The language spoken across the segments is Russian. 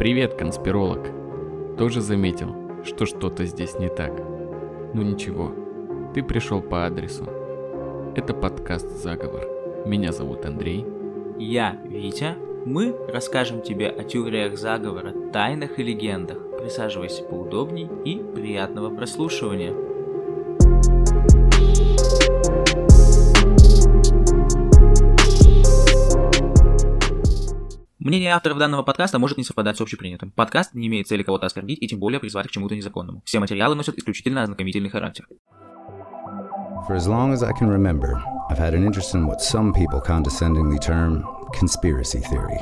Привет, конспиролог. Тоже заметил, что что-то здесь не так. Ну ничего, ты пришел по адресу. Это подкаст «Заговор». Меня зовут Андрей. Я Витя. Мы расскажем тебе о теориях заговора, тайнах и легендах. Присаживайся поудобней и приятного прослушивания. Мнение авторов данного подкаста может не совпадать с общепринятым. Подкаст не имеет цели кого-то оскорбить и тем более призвать к чему-то незаконному. Все материалы носят исключительно ознакомительный характер. For as long as I can remember, I've had an interest in what some people condescendingly term conspiracy theory.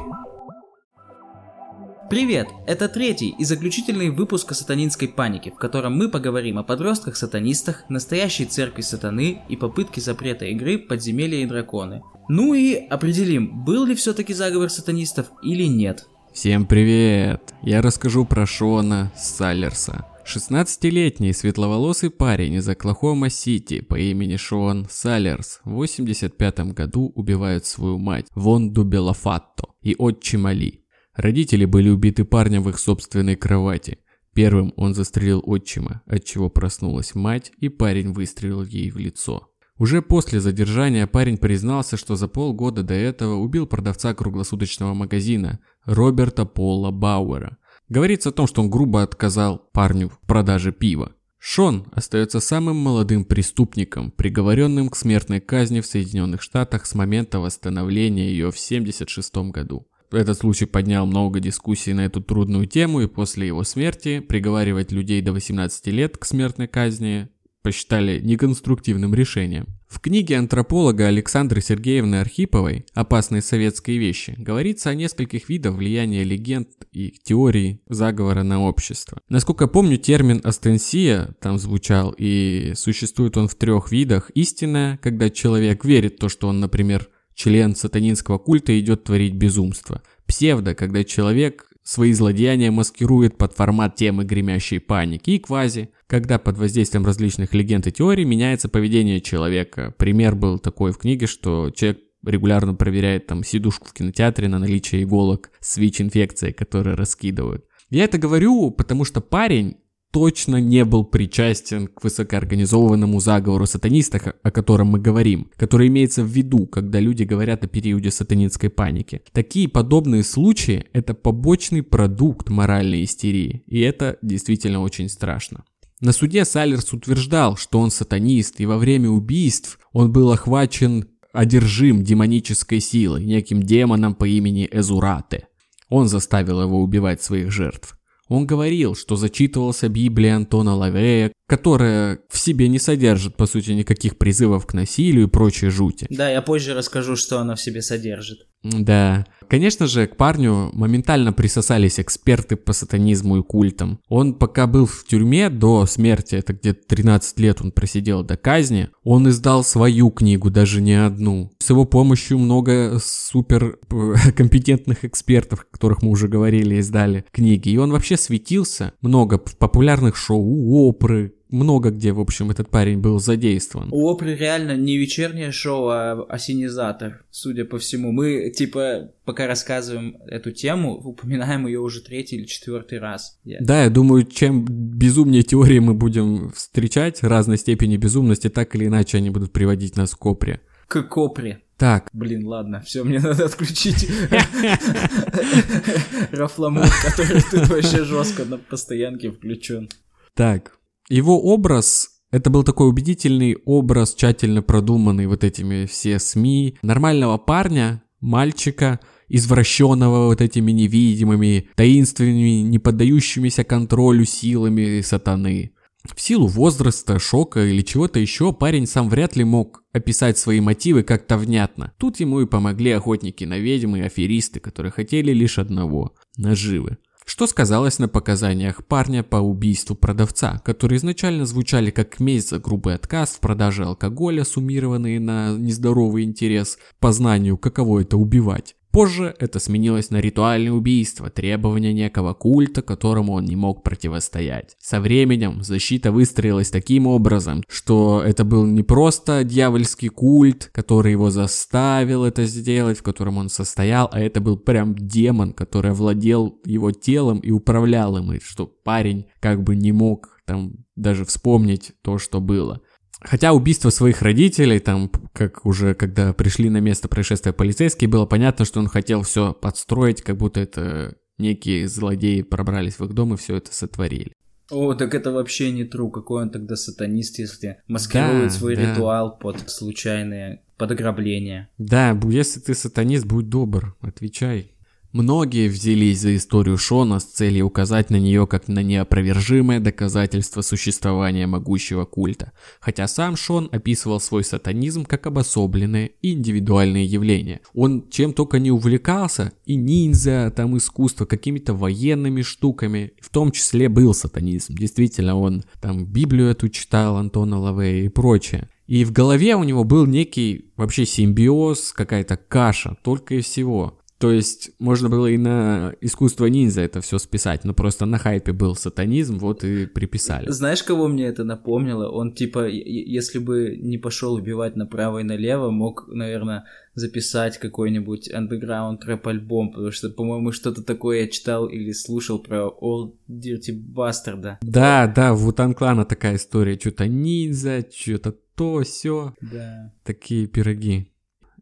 Привет! Это третий и заключительный выпуск о сатанинской панике, в котором мы поговорим о подростках-сатанистах, настоящей церкви сатаны и попытке запрета игры «Подземелья и драконы». Ну и определим, был ли все-таки заговор сатанистов или нет. Всем привет! Я расскажу про Шона Саллерса. 16-летний светловолосый парень из Оклахома-Сити по имени Шон Саллерс в 85 году убивает свою мать Вонду Белафатто и отчима Ли. Родители были убиты парнем в их собственной кровати. Первым он застрелил отчима, от чего проснулась мать, и парень выстрелил ей в лицо. Уже после задержания парень признался, что за полгода до этого убил продавца круглосуточного магазина Роберта Пола Бауэра. Говорится о том, что он грубо отказал парню в продаже пива. Шон остается самым молодым преступником, приговоренным к смертной казни в Соединенных Штатах с момента восстановления ее в 1976 году. Этот случай поднял много дискуссий на эту трудную тему, и после его смерти приговаривать людей до 18 лет к смертной казни посчитали неконструктивным решением. В книге антрополога Александры Сергеевны Архиповой «Опасные советские вещи» говорится о нескольких видах влияния легенд и теорий заговора на общество. Насколько помню, термин «астенсия» там звучал, и существует он в трех видах. Истинная, когда человек верит в то, что он, например, член сатанинского культа идет творить безумство. Псевдо, когда человек свои злодеяния маскирует под формат темы гремящей паники. И квази, когда под воздействием различных легенд и теорий меняется поведение человека. Пример был такой в книге, что человек регулярно проверяет там сидушку в кинотеатре на наличие иголок с ВИЧ-инфекцией, которые раскидывают. Я это говорю, потому что парень точно не был причастен к высокоорганизованному заговору сатанистов, о котором мы говорим, который имеется в виду, когда люди говорят о периоде сатанинской паники. Такие подобные случаи – это побочный продукт моральной истерии, и это действительно очень страшно. На суде Салерс утверждал, что он сатанист, и во время убийств он был охвачен одержим демонической силой, неким демоном по имени Эзурате. Он заставил его убивать своих жертв. Он говорил, что зачитывался Библией Антона Лавея, которая в себе не содержит, по сути, никаких призывов к насилию и прочей жути. Да, я позже расскажу, что она в себе содержит. Да. Конечно же, к парню моментально присосались эксперты по сатанизму и культам. Он пока был в тюрьме до смерти, это где-то 13 лет он просидел до казни, он издал свою книгу, даже не одну. С его помощью много супер э, компетентных экспертов, о которых мы уже говорили, издали книги. И он вообще светился много в популярных шоу, Опры, много где, в общем, этот парень был задействован. У Опры реально не вечернее шоу, а осенизатор, судя по всему. Мы, типа, пока рассказываем эту тему, упоминаем ее уже третий или четвертый раз. Yeah. Да, я думаю, чем безумнее теории мы будем встречать, разной степени безумности, так или иначе они будут приводить нас к Опре. К Копре. Так. Блин, ладно, все, мне надо отключить Рафламур, который тут вообще жестко на постоянке включен. Так, его образ это был такой убедительный образ, тщательно продуманный вот этими все СМИ. Нормального парня, мальчика, извращенного вот этими невидимыми, таинственными, не поддающимися контролю силами сатаны. В силу возраста, шока или чего-то еще парень сам вряд ли мог описать свои мотивы как-то внятно. Тут ему и помогли охотники на ведьм и аферисты, которые хотели лишь одного – наживы что сказалось на показаниях парня по убийству продавца, которые изначально звучали как месть за грубый отказ в продаже алкоголя, суммированные на нездоровый интерес по знанию, каково это убивать. Позже это сменилось на ритуальное убийство, требования некого культа, которому он не мог противостоять. Со временем защита выстроилась таким образом, что это был не просто дьявольский культ, который его заставил это сделать, в котором он состоял, а это был прям демон, который владел его телом и управлял им, и что парень как бы не мог там даже вспомнить то, что было. Хотя убийство своих родителей, там, как уже когда пришли на место происшествия полицейские, было понятно, что он хотел все подстроить, как будто это некие злодеи пробрались в их дом и все это сотворили. О, так это вообще не тру. Какой он тогда сатанист, если маскирует Да, свой да. ритуал под случайные подограбления. Да, бу- если ты сатанист, будь добр, отвечай. Многие взялись за историю Шона с целью указать на нее как на неопровержимое доказательство существования могущего культа, хотя сам Шон описывал свой сатанизм как обособленное и индивидуальное явление. Он чем только не увлекался, и ниндзя, там искусство, какими-то военными штуками, в том числе был сатанизм. Действительно, он там Библию эту читал, Антона Лавея и прочее. И в голове у него был некий вообще симбиоз, какая-то каша, только и всего. То есть можно было и на искусство ниндзя это все списать, но просто на хайпе был сатанизм, вот и приписали. Знаешь, кого мне это напомнило? Он типа, если бы не пошел убивать направо и налево, мог, наверное, записать какой-нибудь андеграунд рэп-альбом, потому что, по-моему, что-то такое я читал или слушал про Old Dirty Bastard. Да, да, в Вутан Клана такая история, что-то ниндзя, что-то то, все, Да. такие пироги.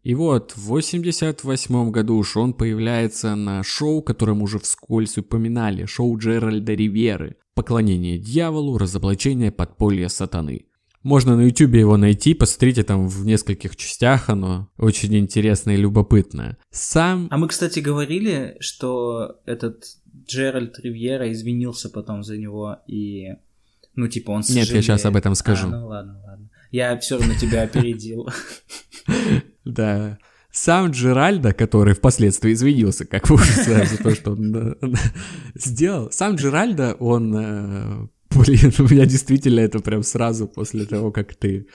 И вот, в 88 году Шон появляется на шоу, которое мы уже вскользь упоминали, шоу Джеральда Риверы «Поклонение дьяволу, разоблачение подполья сатаны». Можно на ютубе его найти, посмотрите там в нескольких частях, оно очень интересное и любопытное. Сам... А мы, кстати, говорили, что этот Джеральд Ривьера извинился потом за него и... Ну, типа, он Нет, я сожалеет. сейчас об этом скажу. А, ну ладно, ладно. Я все равно тебя опередил. Да. Сам Джеральда, который впоследствии извинился, как вы уже знаете, за то, что он сделал. Сам Джеральда, он... э, Блин, у меня действительно это прям сразу после того, как ты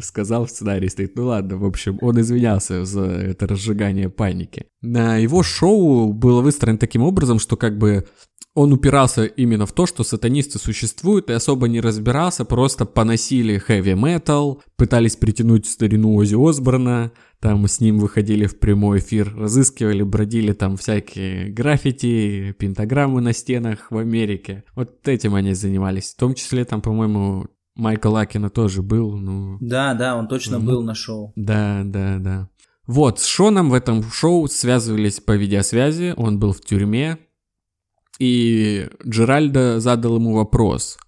сказал в сценарии стоит. Ну ладно, в общем, он извинялся за это разжигание паники. На его шоу было выстроено таким образом, что как бы он упирался именно в то, что сатанисты существуют и особо не разбирался, просто поносили хэви метал, пытались притянуть старину Ози Осборна, там с ним выходили в прямой эфир, разыскивали, бродили там всякие граффити, пентаграммы на стенах в Америке. Вот этим они занимались. В том числе там, по-моему, Майкл Лакина тоже был, ну... Да, да, он точно Мгм. был на шоу. Да, да, да. Вот, с Шоном в этом шоу связывались по видеосвязи, он был в тюрьме, и Джеральдо задал ему вопрос.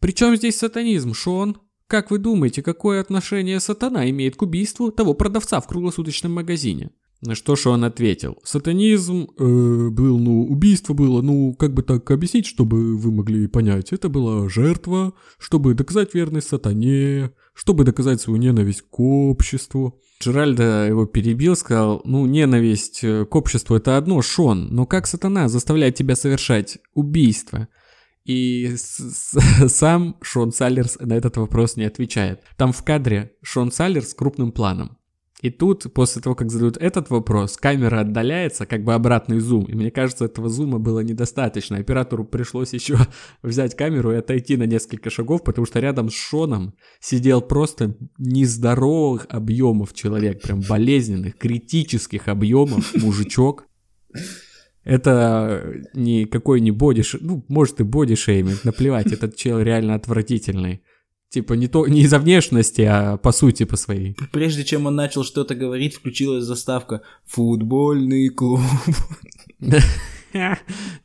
«При чем здесь сатанизм, Шон? Как вы думаете, какое отношение сатана имеет к убийству того продавца в круглосуточном магазине?» На что Шон ответил. Сатанизм э, был, ну, убийство было, ну, как бы так объяснить, чтобы вы могли понять. Это была жертва, чтобы доказать верность сатане, чтобы доказать свою ненависть к обществу. Джеральдо его перебил, сказал, ну, ненависть э, к обществу это одно, Шон, но как сатана заставляет тебя совершать убийство? И сам Шон Саллерс на этот вопрос не отвечает. Там в кадре Шон Саллерс крупным планом. И тут, после того, как задают этот вопрос, камера отдаляется, как бы обратный зум. И мне кажется, этого зума было недостаточно. Оператору пришлось еще взять камеру и отойти на несколько шагов, потому что рядом с Шоном сидел просто нездоровых объемов человек, прям болезненных, критических объемов мужичок. Это никакой не бодиш... Ну, может и бодишейминг, наплевать, этот чел реально отвратительный. Типа не, то, не из-за внешности, а по сути по своей. Прежде чем он начал что-то говорить, включилась заставка «Футбольный клуб».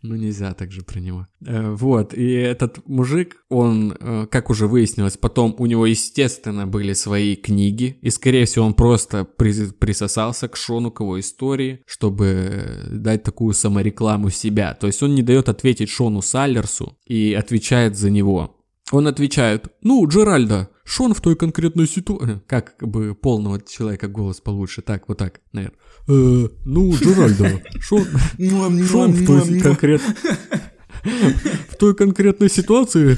Ну, нельзя так же про него. Э, Вот, и этот мужик, он, э, как уже выяснилось, потом у него, естественно, были свои книги, и, скорее всего, он просто при- присосался к Шону, к его истории, чтобы дать такую саморекламу себя. То есть он не дает ответить Шону Саллерсу и отвечает за него. Он отвечает, ну, Джеральда, Шон в той конкретной ситуации... Как бы полного человека голос получше, так, вот так, наверное. «Э, ну, Джеральда, Шон... Шон в той конкрет... В той конкретной ситуации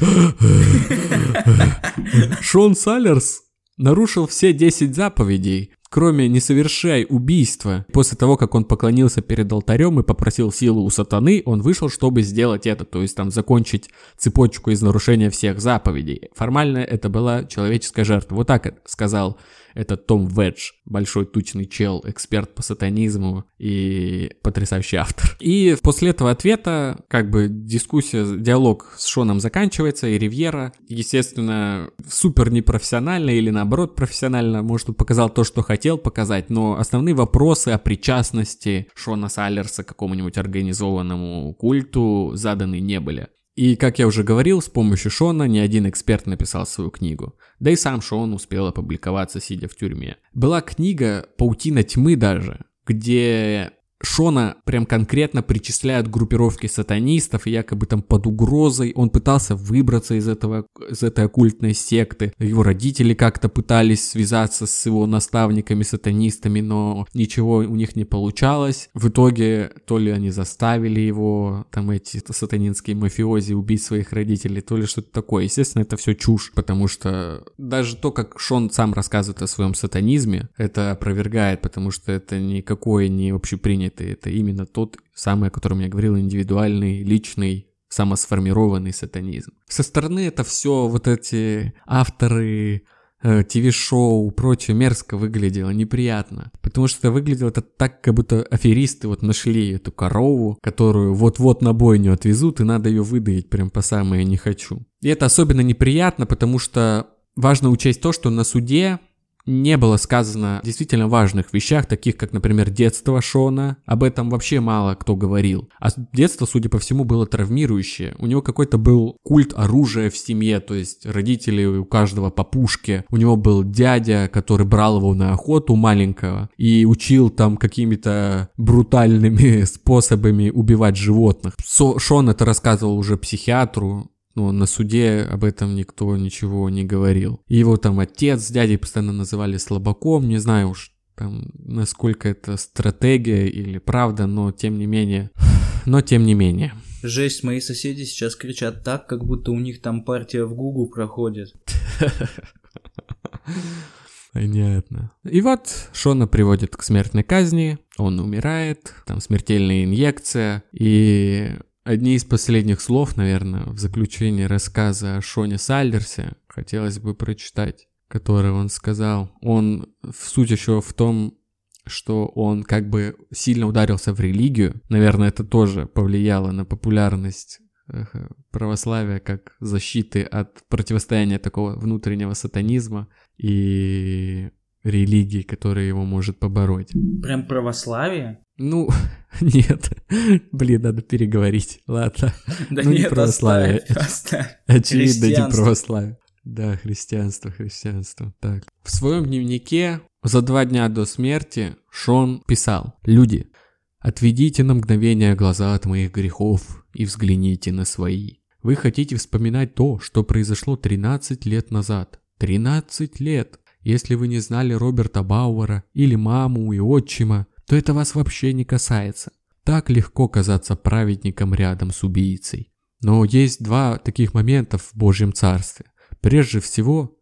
Шон Саллерс нарушил все 10 заповедей, кроме «не совершай убийства». После того, как он поклонился перед алтарем и попросил силу у сатаны, он вышел, чтобы сделать это, то есть там закончить цепочку из нарушения всех заповедей. Формально это была человеческая жертва. Вот так сказал это Том Ведж, большой тучный чел, эксперт по сатанизму и потрясающий автор. И после этого ответа, как бы дискуссия, диалог с Шоном заканчивается, и Ривьера, естественно, супер непрофессионально или наоборот профессионально, может, показал то, что хотел показать, но основные вопросы о причастности Шона Саллерса к какому-нибудь организованному культу заданы не были. И, как я уже говорил, с помощью Шона ни один эксперт написал свою книгу. Да и сам Шон успел опубликоваться, сидя в тюрьме. Была книга «Паутина тьмы» даже, где Шона прям конкретно причисляют к группировке сатанистов, якобы там под угрозой он пытался выбраться из, этого, из этой оккультной секты. Его родители как-то пытались связаться с его наставниками-сатанистами, но ничего у них не получалось. В итоге то ли они заставили его, там эти сатанинские мафиози убить своих родителей, то ли что-то такое. Естественно, это все чушь, потому что даже то, как Шон сам рассказывает о своем сатанизме, это опровергает, потому что это никакое не общепринятое это, это именно тот самый, о котором я говорил, индивидуальный, личный, самосформированный сатанизм. Со стороны это все вот эти авторы э, ТВ-шоу, прочее мерзко выглядело, неприятно. Потому что выглядело это так, как будто аферисты вот нашли эту корову, которую вот-вот на бойню отвезут, и надо ее выдаить прям по самое не хочу. И это особенно неприятно, потому что важно учесть то, что на суде не было сказано действительно важных вещах, таких как, например, детство Шона. Об этом вообще мало кто говорил. А детство, судя по всему, было травмирующее. У него какой-то был культ оружия в семье, то есть родители у каждого по пушке. У него был дядя, который брал его на охоту маленького и учил там какими-то брутальными способами убивать животных. Шон это рассказывал уже психиатру, но на суде об этом никто ничего не говорил. Его там отец с дядей постоянно называли слабаком, не знаю уж там, насколько это стратегия или правда, но тем не менее, но тем не менее. Жесть, мои соседи сейчас кричат так, как будто у них там партия в Гугу проходит. Понятно. И вот Шона приводит к смертной казни, он умирает, там смертельная инъекция, и Одни из последних слов, наверное, в заключении рассказа о Шоне Сальдерсе хотелось бы прочитать, которые он сказал. Он, в суть еще в том, что он как бы сильно ударился в религию. Наверное, это тоже повлияло на популярность православия как защиты от противостояния такого внутреннего сатанизма и религии, которая его может побороть. Прям православие? Ну, нет. Блин, надо переговорить. Ладно. Да ну, нет, не православие. оставь, оставь. Очевидно, не православие. Да, христианство, христианство. Так. В своем дневнике за два дня до смерти Шон писал. Люди, отведите на мгновение глаза от моих грехов и взгляните на свои. Вы хотите вспоминать то, что произошло 13 лет назад. 13 лет! Если вы не знали Роберта Бауэра или маму и отчима, то это вас вообще не касается. Так легко казаться праведником рядом с убийцей. Но есть два таких момента в Божьем Царстве. Прежде всего,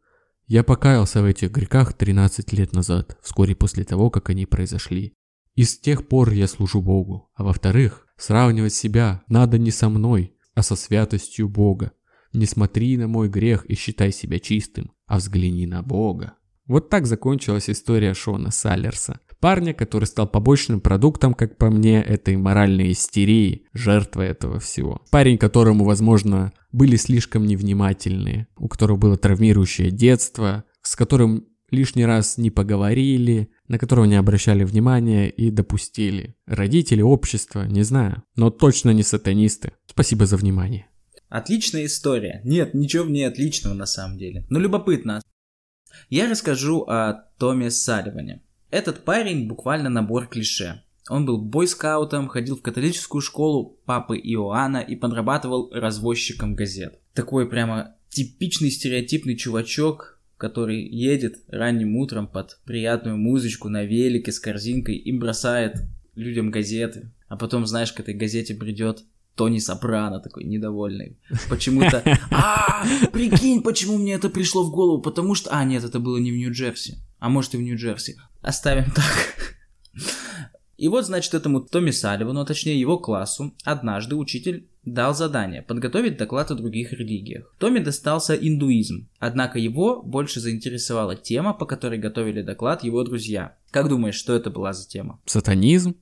я покаялся в этих грехах 13 лет назад, вскоре после того, как они произошли. И с тех пор я служу Богу. А во-вторых, сравнивать себя надо не со мной, а со святостью Бога. Не смотри на мой грех и считай себя чистым, а взгляни на Бога. Вот так закончилась история Шона Саллерса. Парня, который стал побочным продуктом, как по мне, этой моральной истерии, жертвой этого всего. Парень, которому, возможно, были слишком невнимательные, у которого было травмирующее детство, с которым лишний раз не поговорили, на которого не обращали внимания и допустили. Родители, общество, не знаю, но точно не сатанисты. Спасибо за внимание. Отличная история. Нет, ничего в ней отличного на самом деле. Но любопытно. Я расскажу о Томе Салливане. Этот парень буквально набор клише. Он был бойскаутом, ходил в католическую школу папы Иоанна и подрабатывал развозчиком газет. Такой прямо типичный стереотипный чувачок, который едет ранним утром под приятную музычку на велике с корзинкой и бросает людям газеты. А потом, знаешь, к этой газете придет Тони Сопрано такой недовольный. Почему-то... А, прикинь, почему мне это пришло в голову? Потому что... А, нет, это было не в Нью-Джерси. А может и в Нью-Джерси. Оставим так. И вот, значит, этому Томми Салливану, а точнее его классу, однажды учитель дал задание подготовить доклад о других религиях. Томми достался индуизм, однако его больше заинтересовала тема, по которой готовили доклад его друзья. Как думаешь, что это была за тема? Сатанизм?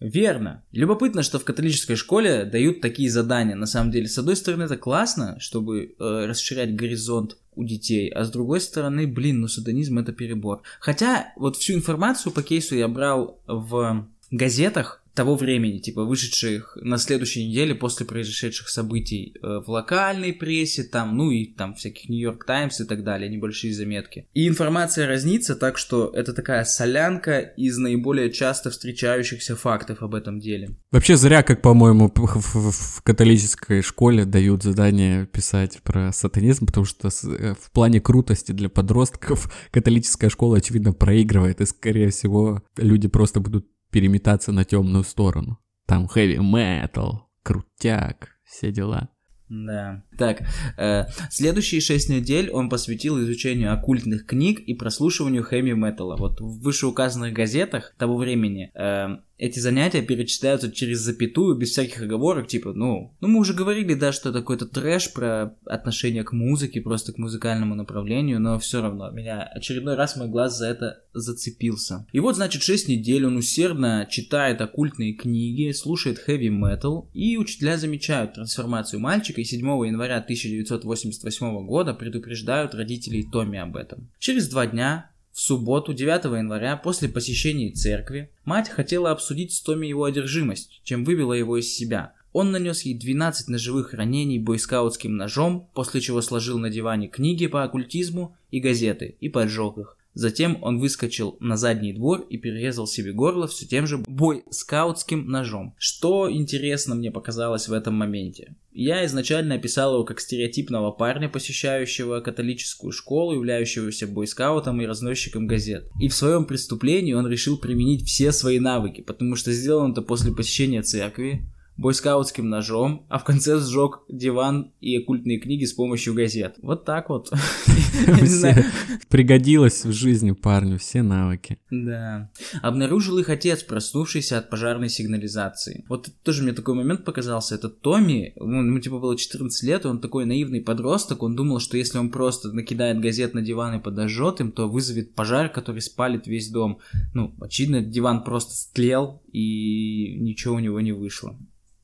Верно. Любопытно, что в католической школе дают такие задания. На самом деле, с одной стороны, это классно, чтобы э, расширять горизонт у детей, а с другой стороны, блин, ну сатанизм это перебор. Хотя вот всю информацию по кейсу я брал в газетах, того времени, типа вышедших на следующей неделе после произошедших событий э, в локальной прессе, там, ну и там всяких Нью-Йорк Таймс и так далее, небольшие заметки. И информация разнится, так что это такая солянка из наиболее часто встречающихся фактов об этом деле. Вообще зря, как, по-моему, в, католической школе дают задание писать про сатанизм, потому что э, в плане крутости для подростков католическая школа, очевидно, проигрывает, и, скорее всего, люди просто будут переметаться на темную сторону. Там heavy metal, крутяк, все дела. Да. Так, э, следующие шесть недель он посвятил изучению оккультных книг и прослушиванию хэви металла. Вот в вышеуказанных газетах того времени э, эти занятия перечисляются через запятую, без всяких оговорок, типа, ну, ну мы уже говорили, да, что это какой-то трэш про отношение к музыке, просто к музыкальному направлению, но все равно, меня очередной раз мой глаз за это зацепился. И вот, значит, 6 недель он усердно читает оккультные книги, слушает heavy metal, и учителя замечают трансформацию мальчика, и 7 января 1988 года предупреждают родителей Томми об этом. Через два дня в субботу, 9 января, после посещения церкви, мать хотела обсудить с Томми его одержимость, чем вывела его из себя. Он нанес ей 12 ножевых ранений бойскаутским ножом, после чего сложил на диване книги по оккультизму и газеты и поджег их. Затем он выскочил на задний двор и перерезал себе горло все тем же бойскаутским ножом. Что интересно мне показалось в этом моменте? Я изначально описал его как стереотипного парня, посещающего католическую школу, являющегося бойскаутом и разносчиком газет. И в своем преступлении он решил применить все свои навыки, потому что сделал он это после посещения церкви, бойскаутским ножом, а в конце сжег диван и оккультные книги с помощью газет. Вот так вот. Пригодилось в жизни парню все навыки. Да. Обнаружил их отец, проснувшийся от пожарной сигнализации. Вот тоже мне такой момент показался. Это Томми, ему типа было 14 лет, он такой наивный подросток, он думал, что если он просто накидает газет на диван и подожжет им, то вызовет пожар, который спалит весь дом. Ну, очевидно, диван просто стлел, и ничего у него не вышло.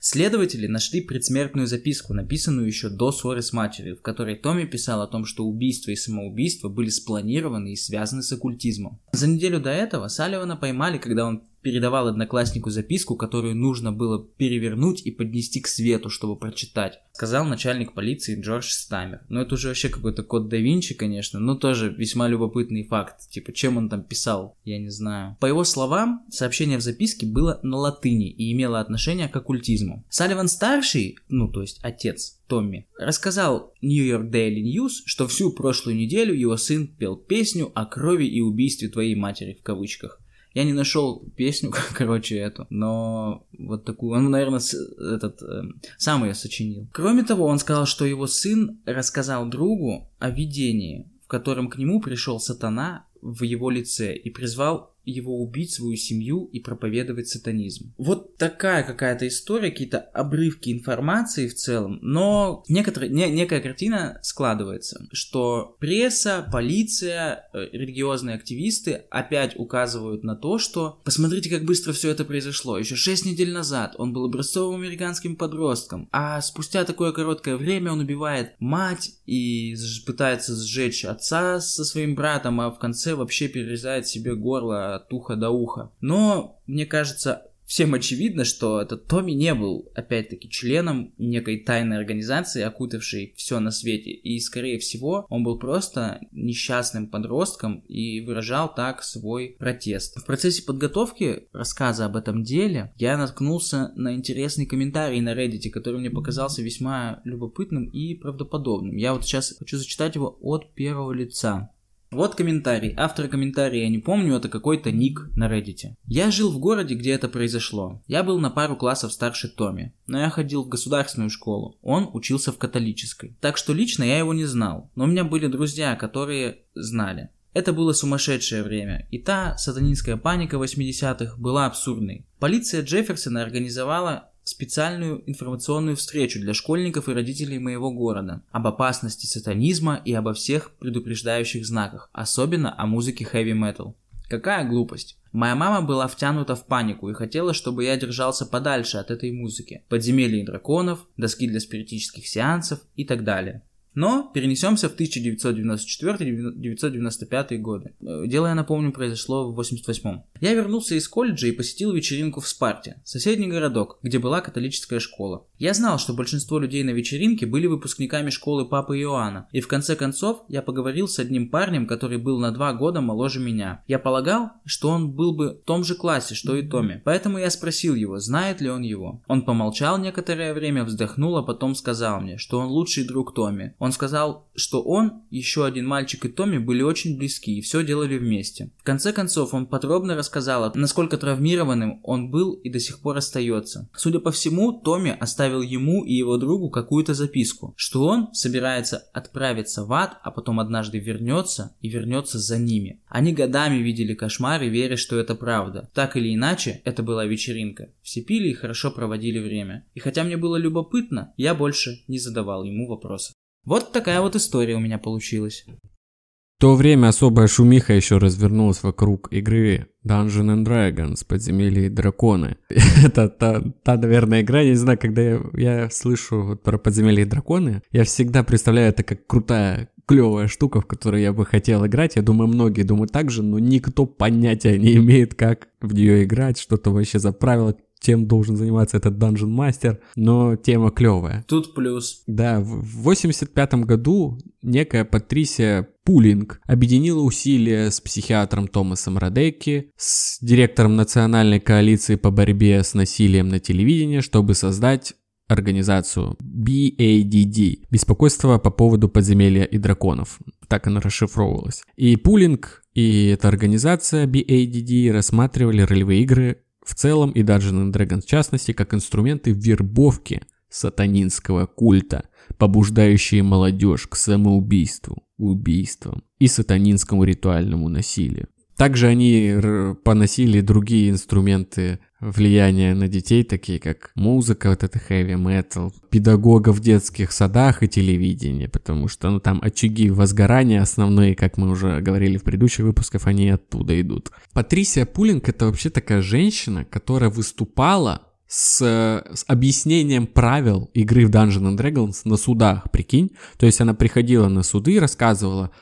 Следователи нашли предсмертную записку, написанную еще до ссоры с матерью, в которой Томми писал о том, что убийство и самоубийство были спланированы и связаны с оккультизмом. За неделю до этого Салливана поймали, когда он передавал однокласснику записку, которую нужно было перевернуть и поднести к свету, чтобы прочитать, сказал начальник полиции Джордж Стамер. Ну это уже вообще какой-то код да Винчи, конечно, но тоже весьма любопытный факт. Типа, чем он там писал, я не знаю. По его словам, сообщение в записке было на латыни и имело отношение к оккультизму. Салливан старший, ну то есть отец, Томми, рассказал New York Daily News, что всю прошлую неделю его сын пел песню о крови и убийстве твоей матери в кавычках. Я не нашел песню, короче, эту, но вот такую, он, наверное, этот, э, сам ее сочинил. Кроме того, он сказал, что его сын рассказал другу о видении, в котором к нему пришел сатана в его лице и призвал его убить, свою семью и проповедовать сатанизм. Вот такая какая-то история, какие-то обрывки информации в целом, но некоторые, не, некая картина складывается, что пресса, полиция, э, религиозные активисты опять указывают на то, что посмотрите, как быстро все это произошло. Еще 6 недель назад он был образцовым американским подростком, а спустя такое короткое время он убивает мать и пытается сжечь отца со своим братом, а в конце вообще перерезает себе горло от уха до уха. Но, мне кажется, всем очевидно, что этот Томми не был, опять-таки, членом некой тайной организации, окутавшей все на свете. И, скорее всего, он был просто несчастным подростком и выражал так свой протест. В процессе подготовки рассказа об этом деле я наткнулся на интересный комментарий на Reddit, который мне показался весьма любопытным и правдоподобным. Я вот сейчас хочу зачитать его от первого лица. Вот комментарий. Автор комментария я не помню, это какой-то ник на Reddit. Я жил в городе, где это произошло. Я был на пару классов старше Томи, но я ходил в государственную школу. Он учился в католической. Так что лично я его не знал, но у меня были друзья, которые знали. Это было сумасшедшее время, и та сатанинская паника 80-х была абсурдной. Полиция Джефферсона организовала специальную информационную встречу для школьников и родителей моего города об опасности сатанизма и обо всех предупреждающих знаках, особенно о музыке metal. Какая глупость. Моя мама была втянута в панику и хотела, чтобы я держался подальше от этой музыки. Подземелья драконов, доски для спиритических сеансов и так далее. Но перенесемся в 1994-1995 годы. Э, дело, я напомню, произошло в 88 Я вернулся из колледжа и посетил вечеринку в Спарте, соседний городок, где была католическая школа. Я знал, что большинство людей на вечеринке были выпускниками школы Папы Иоанна, и в конце концов я поговорил с одним парнем, который был на два года моложе меня. Я полагал, что он был бы в том же классе, что и Томми, поэтому я спросил его, знает ли он его. Он помолчал некоторое время, вздохнул, а потом сказал мне, что он лучший друг Томми. Он сказал, что он, еще один мальчик и Томми были очень близки и все делали вместе. В конце концов, он подробно рассказал, насколько травмированным он был и до сих пор остается. Судя по всему, Томми оставил ему и его другу какую-то записку, что он собирается отправиться в ад, а потом однажды вернется и вернется за ними. Они годами видели кошмары, веря, что это правда. Так или иначе, это была вечеринка. Все пили и хорошо проводили время. И хотя мне было любопытно, я больше не задавал ему вопросов. Вот такая вот история у меня получилась. В то время особая шумиха еще развернулась вокруг игры Dungeon and Dragons, Подземелье и Драконы. Это та, та, наверное, игра, я не знаю, когда я, я слышу вот про Подземелье и Драконы, я всегда представляю это как крутая клевая штука, в которую я бы хотел играть. Я думаю, многие думают так же, но никто понятия не имеет, как в нее играть, что-то вообще за правила, тем должен заниматься этот Dungeon Master, но тема клевая. Тут плюс. Да, в 85 году некая Патрисия Пулинг объединила усилия с психиатром Томасом Радеки, с директором Национальной коалиции по борьбе с насилием на телевидении, чтобы создать организацию BADD – Беспокойство по поводу подземелья и драконов. Так она расшифровывалась. И Пулинг и эта организация BADD рассматривали ролевые игры в целом и Dungeons Dragons в частности, как инструменты вербовки сатанинского культа, побуждающие молодежь к самоубийству, убийствам и сатанинскому ритуальному насилию. Также они поносили другие инструменты влияния на детей, такие как музыка, вот это heavy metal, педагогов в детских садах и телевидение, потому что ну, там очаги возгорания основные, как мы уже говорили в предыдущих выпусках, они оттуда идут. Патрисия Пулинг это вообще такая женщина, которая выступала с, с объяснением правил игры в Dungeons and Dragons на судах, прикинь. То есть она приходила на суды и рассказывала,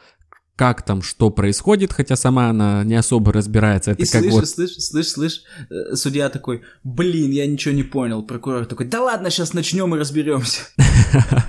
как там что происходит, хотя сама она не особо разбирается. Это и как слышь, вот... слышь, слышь, слышь, э, судья такой, блин, я ничего не понял. Прокурор такой, да ладно, сейчас начнем и разберемся.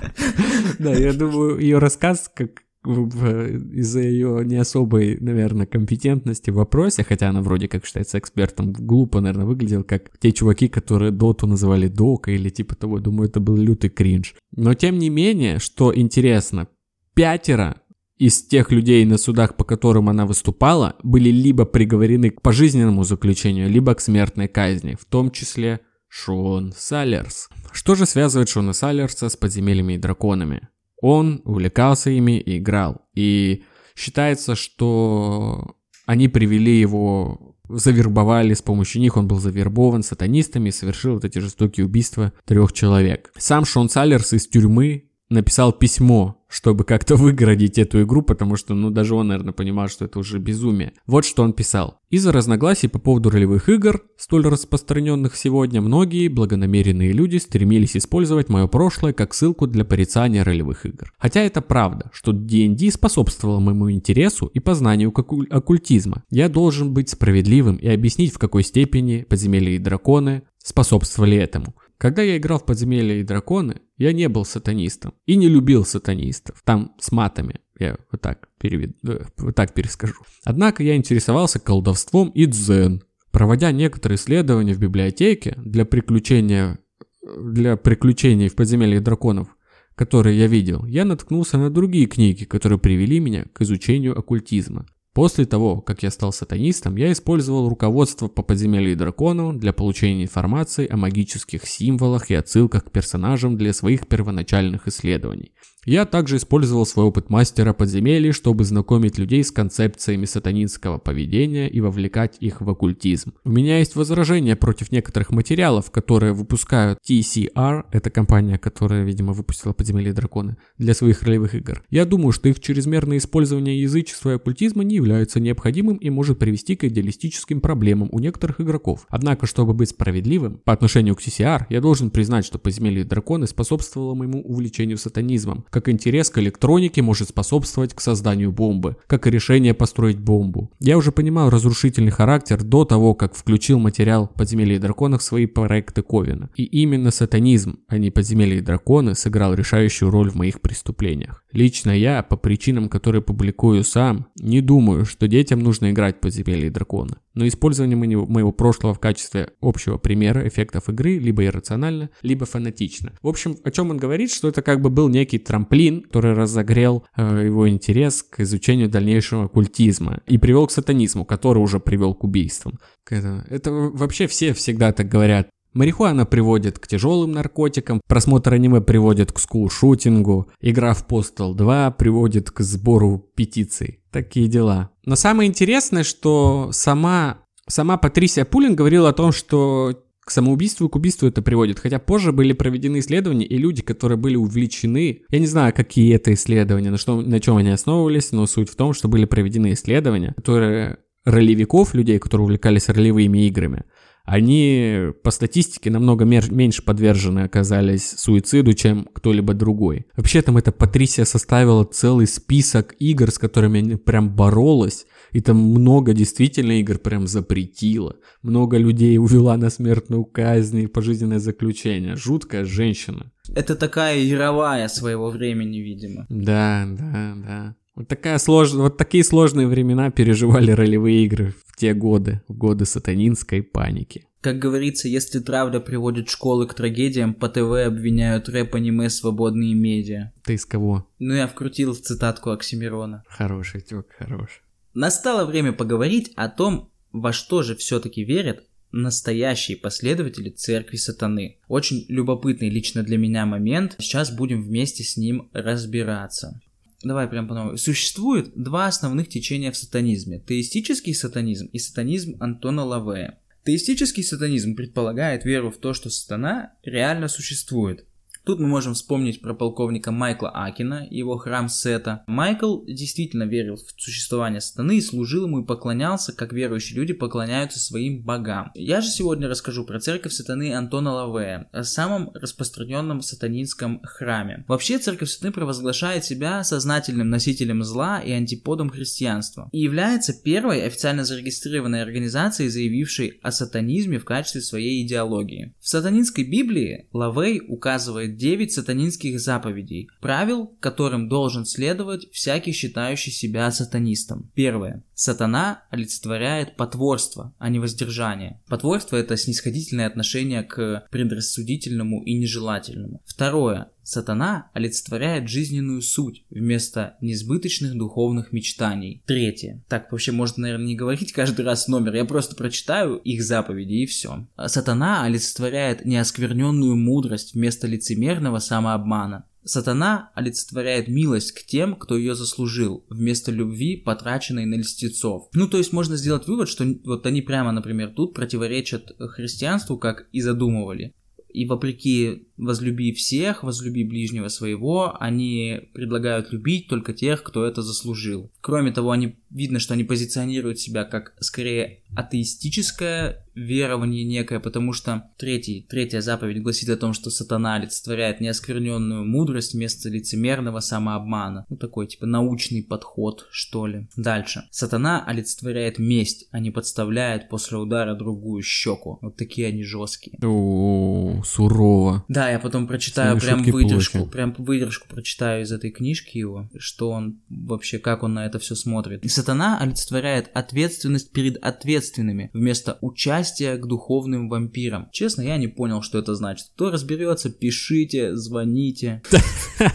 Да, я думаю, ее рассказ как из-за ее не особой, наверное, компетентности в вопросе, хотя она вроде как считается экспертом, глупо, наверное, выглядел как те чуваки, которые доту называли дока или типа того. Думаю, это был лютый кринж. Но тем не менее, что интересно, пятеро из тех людей на судах, по которым она выступала, были либо приговорены к пожизненному заключению, либо к смертной казни, в том числе Шон Саллерс. Что же связывает Шона Саллерса с подземельями и драконами? Он увлекался ими и играл. И считается, что они привели его завербовали с помощью них, он был завербован сатанистами и совершил вот эти жестокие убийства трех человек. Сам Шон Саллерс из тюрьмы написал письмо, чтобы как-то выгородить эту игру, потому что, ну, даже он, наверное, понимал, что это уже безумие. Вот что он писал. Из-за разногласий по поводу ролевых игр, столь распространенных сегодня, многие благонамеренные люди стремились использовать мое прошлое как ссылку для порицания ролевых игр. Хотя это правда, что D&D способствовало моему интересу и познанию оккультизма. Я должен быть справедливым и объяснить, в какой степени подземелья и драконы способствовали этому. Когда я играл в подземелья и драконы, я не был сатанистом и не любил сатанистов. Там с матами. Я вот так, перевед... Э, вот так перескажу. Однако я интересовался колдовством и дзен. Проводя некоторые исследования в библиотеке для приключения для приключений в подземельях драконов, которые я видел, я наткнулся на другие книги, которые привели меня к изучению оккультизма. После того, как я стал сатанистом, я использовал руководство по подземелью и дракону для получения информации о магических символах и отсылках к персонажам для своих первоначальных исследований. Я также использовал свой опыт мастера подземелий, чтобы знакомить людей с концепциями сатанинского поведения и вовлекать их в оккультизм. У меня есть возражения против некоторых материалов, которые выпускают TCR, это компания, которая, видимо, выпустила подземелье драконы, для своих ролевых игр. Я думаю, что их чрезмерное использование язычества и оккультизма не является необходимым и может привести к идеалистическим проблемам у некоторых игроков. Однако, чтобы быть справедливым по отношению к TCR, я должен признать, что подземелье драконы способствовало моему увлечению сатанизмом, как интерес к электронике может способствовать к созданию бомбы, как и решение построить бомбу. Я уже понимал разрушительный характер до того, как включил материал «Подземелье драконов» в свои проекты Ковина. И именно сатанизм, а не «Подземелье драконы» сыграл решающую роль в моих преступлениях. Лично я, по причинам, которые публикую сам, не думаю, что детям нужно играть в «Подземелье дракона». Но использование моего прошлого в качестве общего примера эффектов игры либо иррационально, либо фанатично. В общем, о чем он говорит, что это как бы был некий трамплин, который разогрел э, его интерес к изучению дальнейшего оккультизма и привел к сатанизму, который уже привел к убийствам. Это, это вообще все всегда так говорят. Марихуана приводит к тяжелым наркотикам, просмотр аниме приводит к скулшутингу, игра в Postal 2 приводит к сбору петиций. Такие дела. Но самое интересное, что сама, сама Патрисия Пулин говорила о том, что к самоубийству и к убийству это приводит. Хотя позже были проведены исследования, и люди, которые были увлечены, я не знаю, какие это исследования, на, что, на чем они основывались, но суть в том, что были проведены исследования, которые ролевиков, людей, которые увлекались ролевыми играми, они по статистике намного меньше подвержены оказались суициду, чем кто-либо другой. Вообще там эта Патрисия составила целый список игр, с которыми она прям боролась, и там много действительно игр прям запретила. Много людей увела на смертную казнь и пожизненное заключение. Жуткая женщина. Это такая яровая своего времени, видимо. Да, да, да. Вот, такая слож... вот такие сложные времена переживали ролевые игры в те годы, в годы сатанинской паники. Как говорится, если правда приводит школы к трагедиям, по ТВ обвиняют рэп-аниме «Свободные медиа». Ты из кого? Ну, я вкрутил цитатку Оксимирона. Хороший, тёк, хорош. Настало время поговорить о том, во что же все-таки верят настоящие последователи церкви сатаны. Очень любопытный лично для меня момент. Сейчас будем вместе с ним разбираться давай прям по новой. Существует два основных течения в сатанизме. Теистический сатанизм и сатанизм Антона Лавея. Теистический сатанизм предполагает веру в то, что сатана реально существует. Тут мы можем вспомнить про полковника Майкла Акина и его храм Сета. Майкл действительно верил в существование сатаны и служил ему и поклонялся, как верующие люди поклоняются своим богам. Я же сегодня расскажу про церковь сатаны Антона Лавея, о самом распространенном сатанинском храме. Вообще церковь сатаны провозглашает себя сознательным носителем зла и антиподом христианства и является первой официально зарегистрированной организацией, заявившей о сатанизме в качестве своей идеологии. В сатанинской Библии Лавей указывает 9 сатанинских заповедей, правил, которым должен следовать всякий считающий себя сатанистом. Первое. Сатана олицетворяет потворство, а не воздержание. Потворство – это снисходительное отношение к предрассудительному и нежелательному. Второе. Сатана олицетворяет жизненную суть вместо несбыточных духовных мечтаний. Третье. Так вообще можно, наверное, не говорить каждый раз номер, я просто прочитаю их заповеди и все. Сатана олицетворяет неоскверненную мудрость вместо лицемерного самообмана. Сатана олицетворяет милость к тем, кто ее заслужил, вместо любви, потраченной на льстецов. Ну, то есть можно сделать вывод, что вот они прямо, например, тут противоречат христианству, как и задумывали. И вопреки возлюби всех, возлюби ближнего своего, они предлагают любить только тех, кто это заслужил. Кроме того, они видно, что они позиционируют себя как скорее атеистическое верование некое, потому что третий, третья заповедь гласит о том, что сатана олицетворяет неоскверненную мудрость вместо лицемерного самообмана. Ну, такой, типа, научный подход, что ли. Дальше. Сатана олицетворяет месть, а не подставляет после удара другую щеку. Вот такие они жесткие. О, сурово. Да, я потом прочитаю прям выдержку, плохи. прям выдержку прочитаю из этой книжки его, что он вообще, как он на это все смотрит. И сатана олицетворяет ответственность перед ответственными вместо участия к духовным вампирам. Честно, я не понял, что это значит. Кто разберется, пишите, звоните.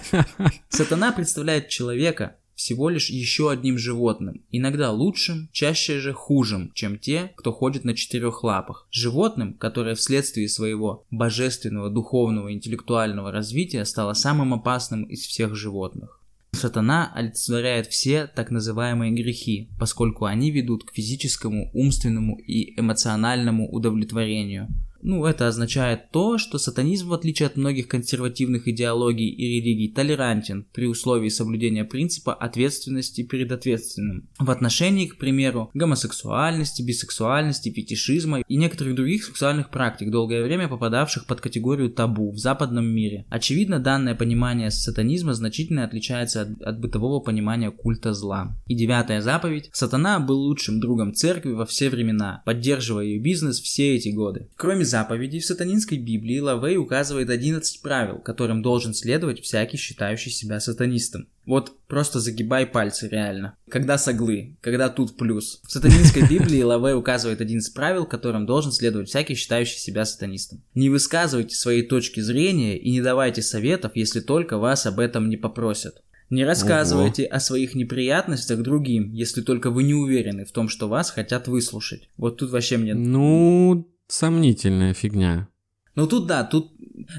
Сатана представляет человека, всего лишь еще одним животным, иногда лучшим, чаще же хужим, чем те, кто ходит на четырех лапах. Животным, которое вследствие своего божественного, духовного, интеллектуального развития стало самым опасным из всех животных. Сатана олицетворяет все так называемые грехи, поскольку они ведут к физическому, умственному и эмоциональному удовлетворению – ну, это означает то, что сатанизм, в отличие от многих консервативных идеологий и религий, толерантен при условии соблюдения принципа ответственности перед ответственным. В отношении, к примеру, гомосексуальности, бисексуальности, фетишизма и некоторых других сексуальных практик, долгое время попадавших под категорию табу в западном мире. Очевидно, данное понимание сатанизма значительно отличается от, от бытового понимания культа зла. И девятая заповедь. Сатана был лучшим другом церкви во все времена, поддерживая ее бизнес все эти годы. Кроме заповедей в сатанинской Библии Лавей указывает 11 правил, которым должен следовать всякий считающий себя сатанистом. Вот просто загибай пальцы, реально. Когда соглы, когда тут плюс. В сатанинской Библии Лавей указывает 11 правил, которым должен следовать всякий считающий себя сатанистом. Не высказывайте своей точки зрения и не давайте советов, если только вас об этом не попросят. Не рассказывайте Ого. о своих неприятностях другим, если только вы не уверены в том, что вас хотят выслушать. Вот тут вообще мне... Ну, Сомнительная фигня. Ну тут да, тут,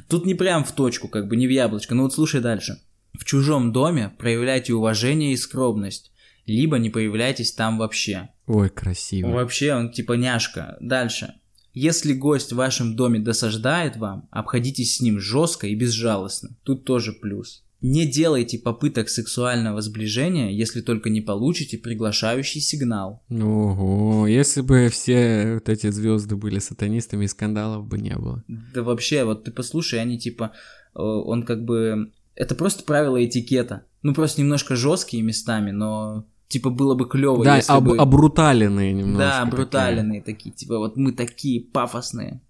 тут не прям в точку, как бы не в яблочко. Ну вот слушай дальше. В чужом доме проявляйте уважение и скромность, либо не появляйтесь там вообще. Ой, красиво. Вообще он типа няшка. Дальше. Если гость в вашем доме досаждает вам, обходитесь с ним жестко и безжалостно. Тут тоже плюс. Не делайте попыток сексуального сближения, если только не получите приглашающий сигнал. Ого, если бы все вот эти звезды были сатанистами, скандалов бы не было. Да вообще, вот ты послушай, они типа, э, он как бы, это просто правила этикета. Ну просто немножко жесткие местами, но типа было бы клево. Да, об, бы... обруталенные немножко. Да, обруталенные такие. такие, типа вот мы такие пафосные.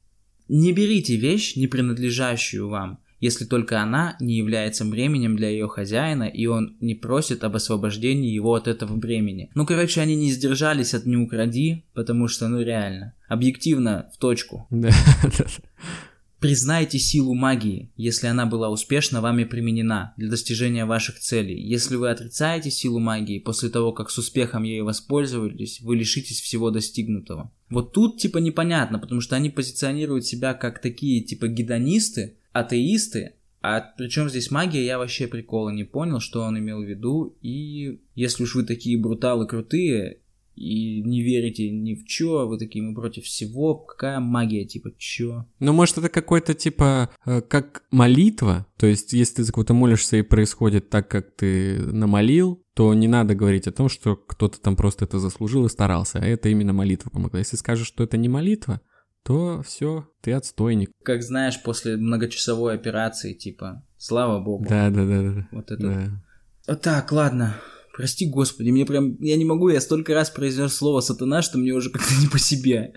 Не берите вещь, не принадлежащую вам если только она не является бременем для ее хозяина, и он не просит об освобождении его от этого бремени. Ну, короче, они не сдержались от «не укради», потому что, ну, реально, объективно, в точку. Признайте силу магии, если она была успешно вами применена для достижения ваших целей. Если вы отрицаете силу магии после того, как с успехом ею воспользовались, вы лишитесь всего достигнутого. Вот тут типа непонятно, потому что они позиционируют себя как такие типа гедонисты, атеисты, а причем здесь магия, я вообще прикола не понял, что он имел в виду. И если уж вы такие бруталы крутые и не верите ни в чё, вы такие, мы против всего, какая магия, типа, чё? Ну, может, это какой-то, типа, э, как молитва, то есть, если ты за кого-то молишься и происходит так, как ты намолил, то не надо говорить о том, что кто-то там просто это заслужил и старался, а это именно молитва помогла. Если скажешь, что это не молитва, то все, ты отстойник. Как знаешь, после многочасовой операции, типа, слава богу. Да, да, да, да. Вот это. Да. Так, ладно. Прости, господи, мне прям, я не могу, я столько раз произнес слово сатана, что мне уже как-то не по себе.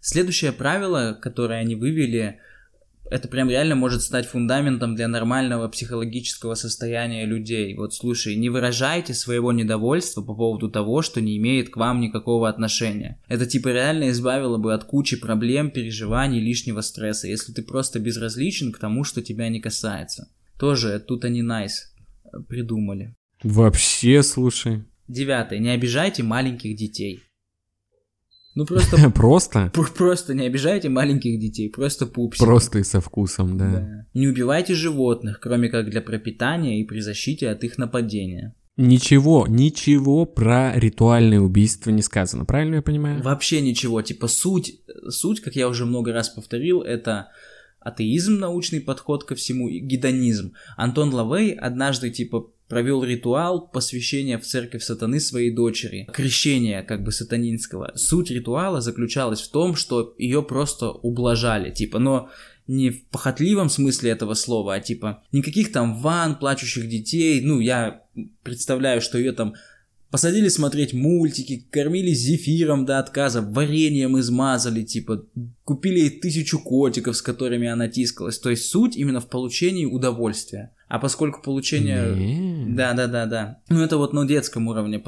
Следующее правило, которое они вывели, это прям реально может стать фундаментом для нормального психологического состояния людей. Вот слушай, не выражайте своего недовольства по поводу того, что не имеет к вам никакого отношения. Это типа реально избавило бы от кучи проблем, переживаний, лишнего стресса, если ты просто безразличен к тому, что тебя не касается. Тоже тут они nice придумали. Вообще, слушай. Девятое. Не обижайте маленьких детей. Ну просто... Просто? Просто не обижайте маленьких детей, просто пупсики. Просто и со вкусом, да. да. Не убивайте животных, кроме как для пропитания и при защите от их нападения. Ничего, ничего про ритуальное убийство не сказано, правильно я понимаю? Вообще ничего, типа суть, суть, как я уже много раз повторил, это атеизм, научный подход ко всему, и гедонизм. Антон Лавей однажды, типа, провел ритуал посвящения в церковь сатаны своей дочери, крещения как бы сатанинского. Суть ритуала заключалась в том, что ее просто ублажали, типа, но не в похотливом смысле этого слова, а типа никаких там ван, плачущих детей, ну я представляю, что ее там Посадили смотреть мультики, кормили зефиром до отказа, вареньем измазали, типа, купили ей тысячу котиков, с которыми она тискалась. То есть суть именно в получении удовольствия А поскольку получение... Не. Да, да, да, да. Ну, это вот на детском уровне.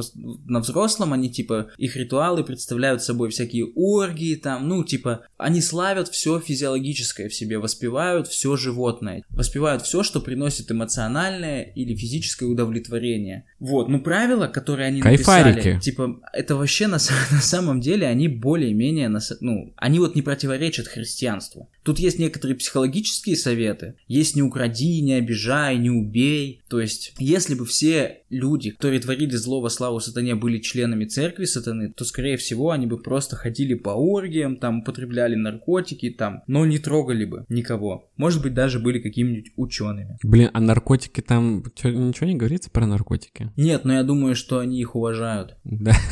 На взрослом они, типа, их ритуалы представляют собой всякие оргии, там, ну, типа, они славят все физиологическое в себе, воспевают все животное, воспевают все, что приносит эмоциональное или физическое удовлетворение. Вот, ну, правила, которые они Кайфарики. написали, типа, это вообще на, на самом деле они более-менее, ну, они вот не противоречат христианству. Тут есть некоторые психологические советы. Есть не укради, не обижай, не убей. То есть, если бы все люди, которые творили зло во славу сатане, были членами церкви сатаны, то, скорее всего, они бы просто ходили по оргиям, там, употребляли наркотики, там, но не трогали бы никого. Может быть, даже были какими-нибудь учеными. Блин, а наркотики там... чё, ничего не говорится про наркотики? Нет, но я думаю, что они их уважают. Да.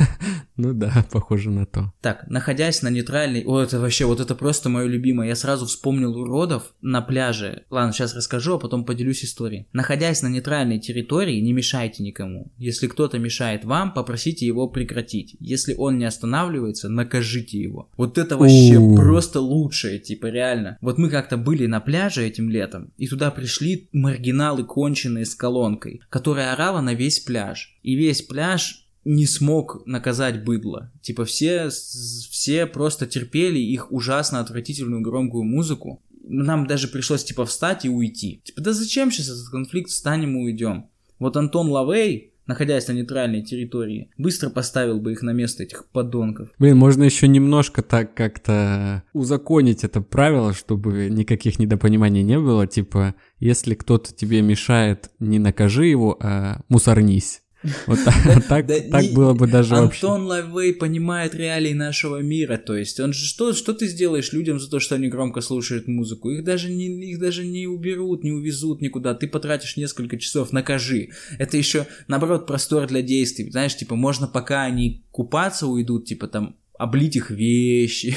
Ну да, похоже на то. Так, находясь на нейтральной... О, это вообще, вот это просто мое любимое. Я сразу вспомнил уродов на пляже. Ладно, сейчас расскажу, а потом поделюсь историей. Находясь на нейтральной территории, не мешайте никому. Если кто-то мешает вам, попросите его прекратить. Если он не останавливается, накажите его. Вот это вообще просто лучшее, типа, реально. Вот мы как-то были на пляже этим летом, и туда пришли маргиналы конченые с колонкой, которая орала на весь пляж. И весь пляж не смог наказать быдло. Типа все, все просто терпели их ужасно отвратительную громкую музыку. Нам даже пришлось типа встать и уйти. Типа да зачем сейчас этот конфликт, встанем и уйдем. Вот Антон Лавей, находясь на нейтральной территории, быстро поставил бы их на место этих подонков. Блин, можно еще немножко так как-то узаконить это правило, чтобы никаких недопониманий не было. Типа, если кто-то тебе мешает, не накажи его, а мусорнись. Вот так, так, было бы даже вообще. Антон Лавей понимает реалии нашего мира, то есть он же что, что ты сделаешь людям за то, что они громко слушают музыку? Их даже не, их даже не уберут, не увезут никуда. Ты потратишь несколько часов, накажи. Это еще наоборот простор для действий, знаешь, типа можно пока они купаться уйдут, типа там облить их вещи.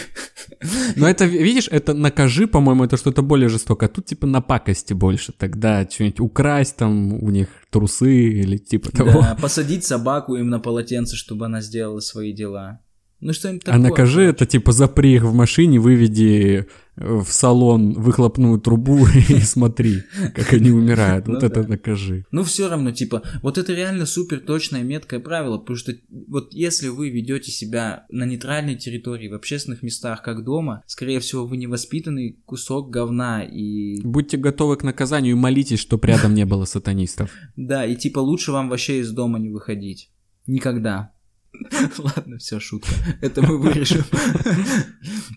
Но это, видишь, это накажи, по-моему, это что-то более жестокое. А тут типа на пакости больше. Тогда что-нибудь украсть там у них трусы или типа того. Да, посадить собаку им на полотенце, чтобы она сделала свои дела. Ну что-нибудь А такое. накажи это типа запри их в машине, выведи в салон выхлопную трубу и смотри, как они умирают. Вот Ну это да. накажи. Ну, все равно, типа, вот это реально супер точное, меткое правило, потому что вот если вы ведете себя на нейтральной территории, в общественных местах, как дома, скорее всего, вы невоспитанный кусок говна, и Будьте готовы к наказанию и молитесь, чтоб рядом не было сатанистов. да, и типа лучше вам вообще из дома не выходить. Никогда. Ладно, все, шутка. Это мы вырежем.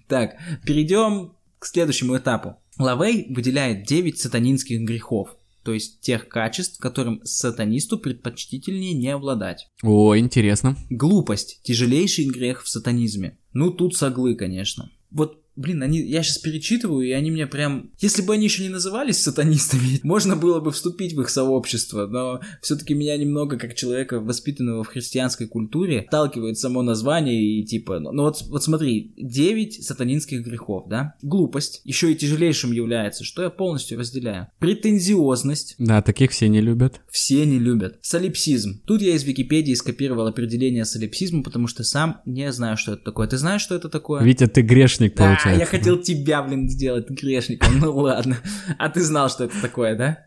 Так, перейдем к следующему этапу. Лавей выделяет 9 сатанинских грехов, то есть тех качеств, которым сатанисту предпочтительнее не обладать. О, интересно. Глупость – тяжелейший грех в сатанизме. Ну, тут соглы, конечно. Вот, блин, они, я сейчас перечитываю, и они мне прям... Если бы они еще не назывались сатанистами, можно было бы вступить в их сообщество, но все-таки меня немного, как человека, воспитанного в христианской культуре, отталкивает само название и типа... Ну, ну вот, вот смотри, 9 сатанинских грехов, да? Глупость еще и тяжелейшим является, что я полностью разделяю. Претензиозность, Да, таких все не любят. все не любят. Солипсизм. Тут я из Википедии скопировал определение солипсизма, потому что сам не знаю, что это такое. Ты знаешь, что это такое? Витя, ты грешник, Да, получается. Я хотел тебя, блин, сделать грешником. Ну ладно. А ты знал, что это такое, да?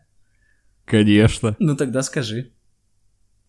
Конечно. Ну тогда скажи.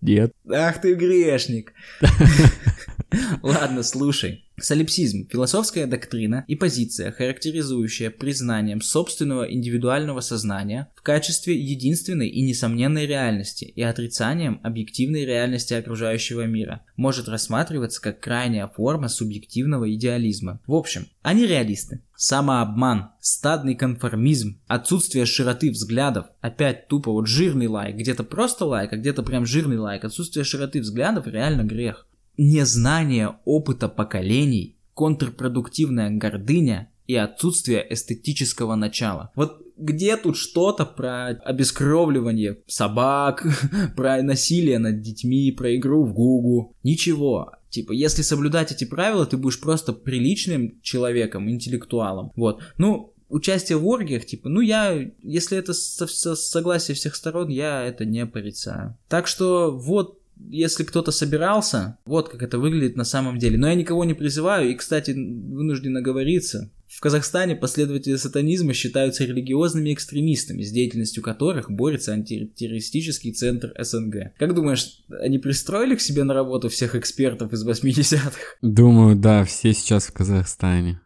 Нет. Ах ты грешник. Ладно, слушай. Солипсизм – философская доктрина и позиция, характеризующая признанием собственного индивидуального сознания в качестве единственной и несомненной реальности и отрицанием объективной реальности окружающего мира. Может рассматриваться как крайняя форма субъективного идеализма. В общем, они реалисты. Самообман, стадный конформизм, отсутствие широты взглядов, опять тупо вот жирный лайк, где-то просто лайк, а где-то прям жирный лайк, отсутствие широты взглядов реально грех. Незнание опыта поколений, контрпродуктивная гордыня и отсутствие эстетического начала. Вот где тут что-то про обескровливание собак, про насилие над детьми, про игру в гугу? Ничего. Типа, если соблюдать эти правила, ты будешь просто приличным человеком, интеллектуалом. Вот. Ну, участие в оргиях, типа, ну я, если это со, со- согласие всех сторон, я это не порицаю. Так что вот если кто-то собирался, вот как это выглядит на самом деле. Но я никого не призываю, и, кстати, вынужден оговориться. В Казахстане последователи сатанизма считаются религиозными экстремистами, с деятельностью которых борется антитеррористический центр СНГ. Как думаешь, они пристроили к себе на работу всех экспертов из 80-х? Думаю, да, все сейчас в Казахстане.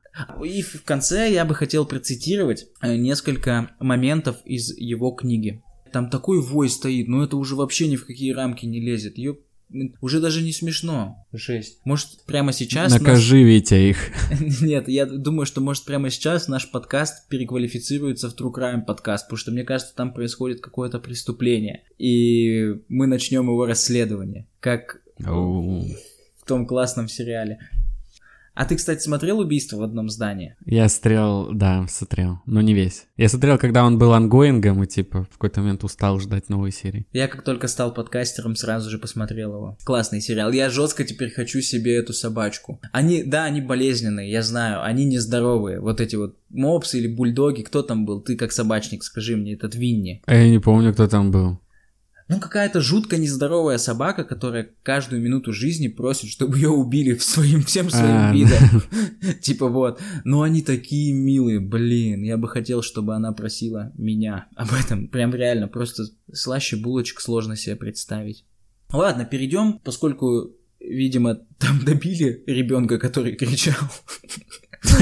И в конце я бы хотел процитировать э, несколько моментов из его книги. Там такой вой стоит, но это уже вообще ни в какие рамки не лезет. Ее уже даже не смешно. Жесть. Может, прямо сейчас... Накажи, нас... Витя, их. Нет, я думаю, что, может, прямо сейчас наш подкаст переквалифицируется в True Crime подкаст, потому что, мне кажется, там происходит какое-то преступление. И мы начнем его расследование. Как в том классном сериале. А ты, кстати, смотрел «Убийство в одном здании»? Я смотрел, да, смотрел, но не весь. Я смотрел, когда он был ongoing ом и, типа, в какой-то момент устал ждать новой серии. Я как только стал подкастером, сразу же посмотрел его. Классный сериал. Я жестко теперь хочу себе эту собачку. Они, да, они болезненные, я знаю, они нездоровые. Вот эти вот мопсы или бульдоги, кто там был? Ты как собачник, скажи мне, этот Винни. А я не помню, кто там был. Ну, какая-то жутко нездоровая собака, которая каждую минуту жизни просит, чтобы ее убили своим, всем своим а, видом. Типа вот. Но они такие милые, блин. Я бы хотел, чтобы она просила меня об этом. Прям реально, просто слаще булочек сложно себе представить. Ладно, перейдем, поскольку, видимо, там добили ребенка, который кричал.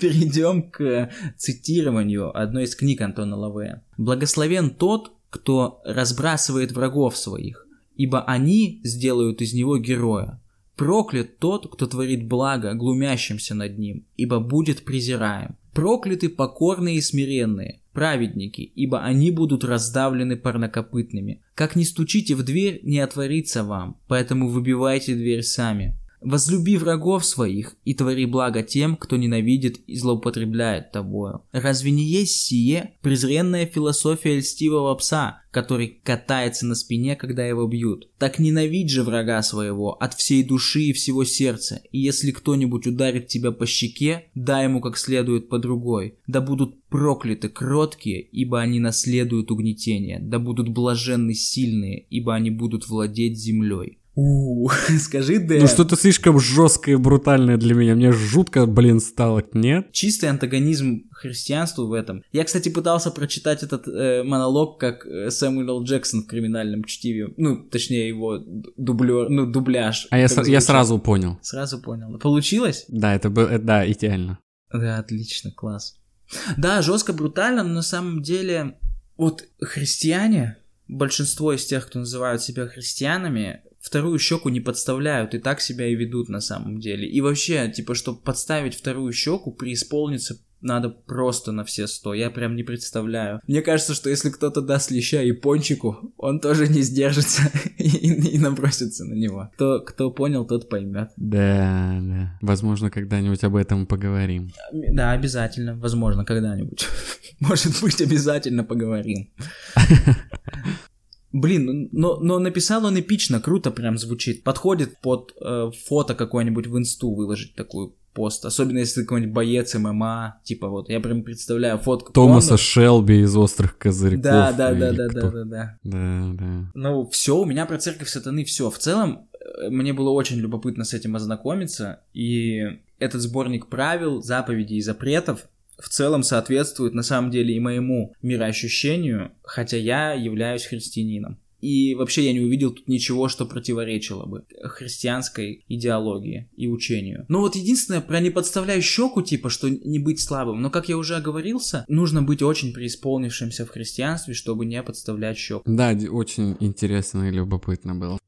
Перейдем к цитированию одной из книг Антона Лавея. «Благословен тот, кто разбрасывает врагов своих, ибо они сделают из него героя. Проклят тот, кто творит благо глумящимся над ним, ибо будет презираем. Прокляты покорные и смиренные, праведники, ибо они будут раздавлены парнокопытными. Как не стучите в дверь, не отворится вам, поэтому выбивайте дверь сами. Возлюби врагов своих и твори благо тем, кто ненавидит и злоупотребляет тобою. Разве не есть сие презренная философия льстивого пса, который катается на спине, когда его бьют? Так ненавидь же врага своего от всей души и всего сердца, и если кто-нибудь ударит тебя по щеке, дай ему как следует по другой. Да будут прокляты кроткие, ибо они наследуют угнетение, да будут блаженны сильные, ибо они будут владеть землей. У, скажи, Дэн. Ну что-то слишком жесткое и брутальное для меня. Мне жутко, блин, стало, нет? Чистый антагонизм христианству в этом. Я, кстати, пытался прочитать этот э, монолог как э, Сэмюэл Джексон в криминальном чтиве. Ну, точнее, его дублер, ну, дубляж. А я, с- я сразу понял. Сразу понял. Получилось? Да, это было, да, идеально. Да, отлично, класс. Да, жестко, брутально, но на самом деле вот христиане, большинство из тех, кто называют себя христианами, вторую щеку не подставляют и так себя и ведут на самом деле. И вообще, типа, чтобы подставить вторую щеку, преисполниться надо просто на все сто. Я прям не представляю. Мне кажется, что если кто-то даст леща и пончику, он тоже не сдержится и, и, и набросится на него. Кто, кто понял, тот поймет. Да, да. Возможно, когда-нибудь об этом поговорим. Да, обязательно. Возможно, когда-нибудь. Может быть, обязательно поговорим. Блин, но, но написал он эпично, круто прям звучит. Подходит под э, фото какое-нибудь в инсту выложить такую пост. Особенно если какой-нибудь боец ММА. Типа вот, я прям представляю фотку. Томаса Конор. Шелби из «Острых козырьков». Да, да, да, да, да, да, да. Да, да. Ну, все, у меня про церковь сатаны все. В целом, э, мне было очень любопытно с этим ознакомиться. И этот сборник правил, заповедей и запретов в целом соответствует на самом деле и моему мироощущению, хотя я являюсь христианином. И вообще я не увидел тут ничего, что противоречило бы христианской идеологии и учению. Ну вот единственное, про не подставляй щеку, типа, что не быть слабым. Но, как я уже оговорился, нужно быть очень преисполнившимся в христианстве, чтобы не подставлять щеку. Да, очень интересно и любопытно было.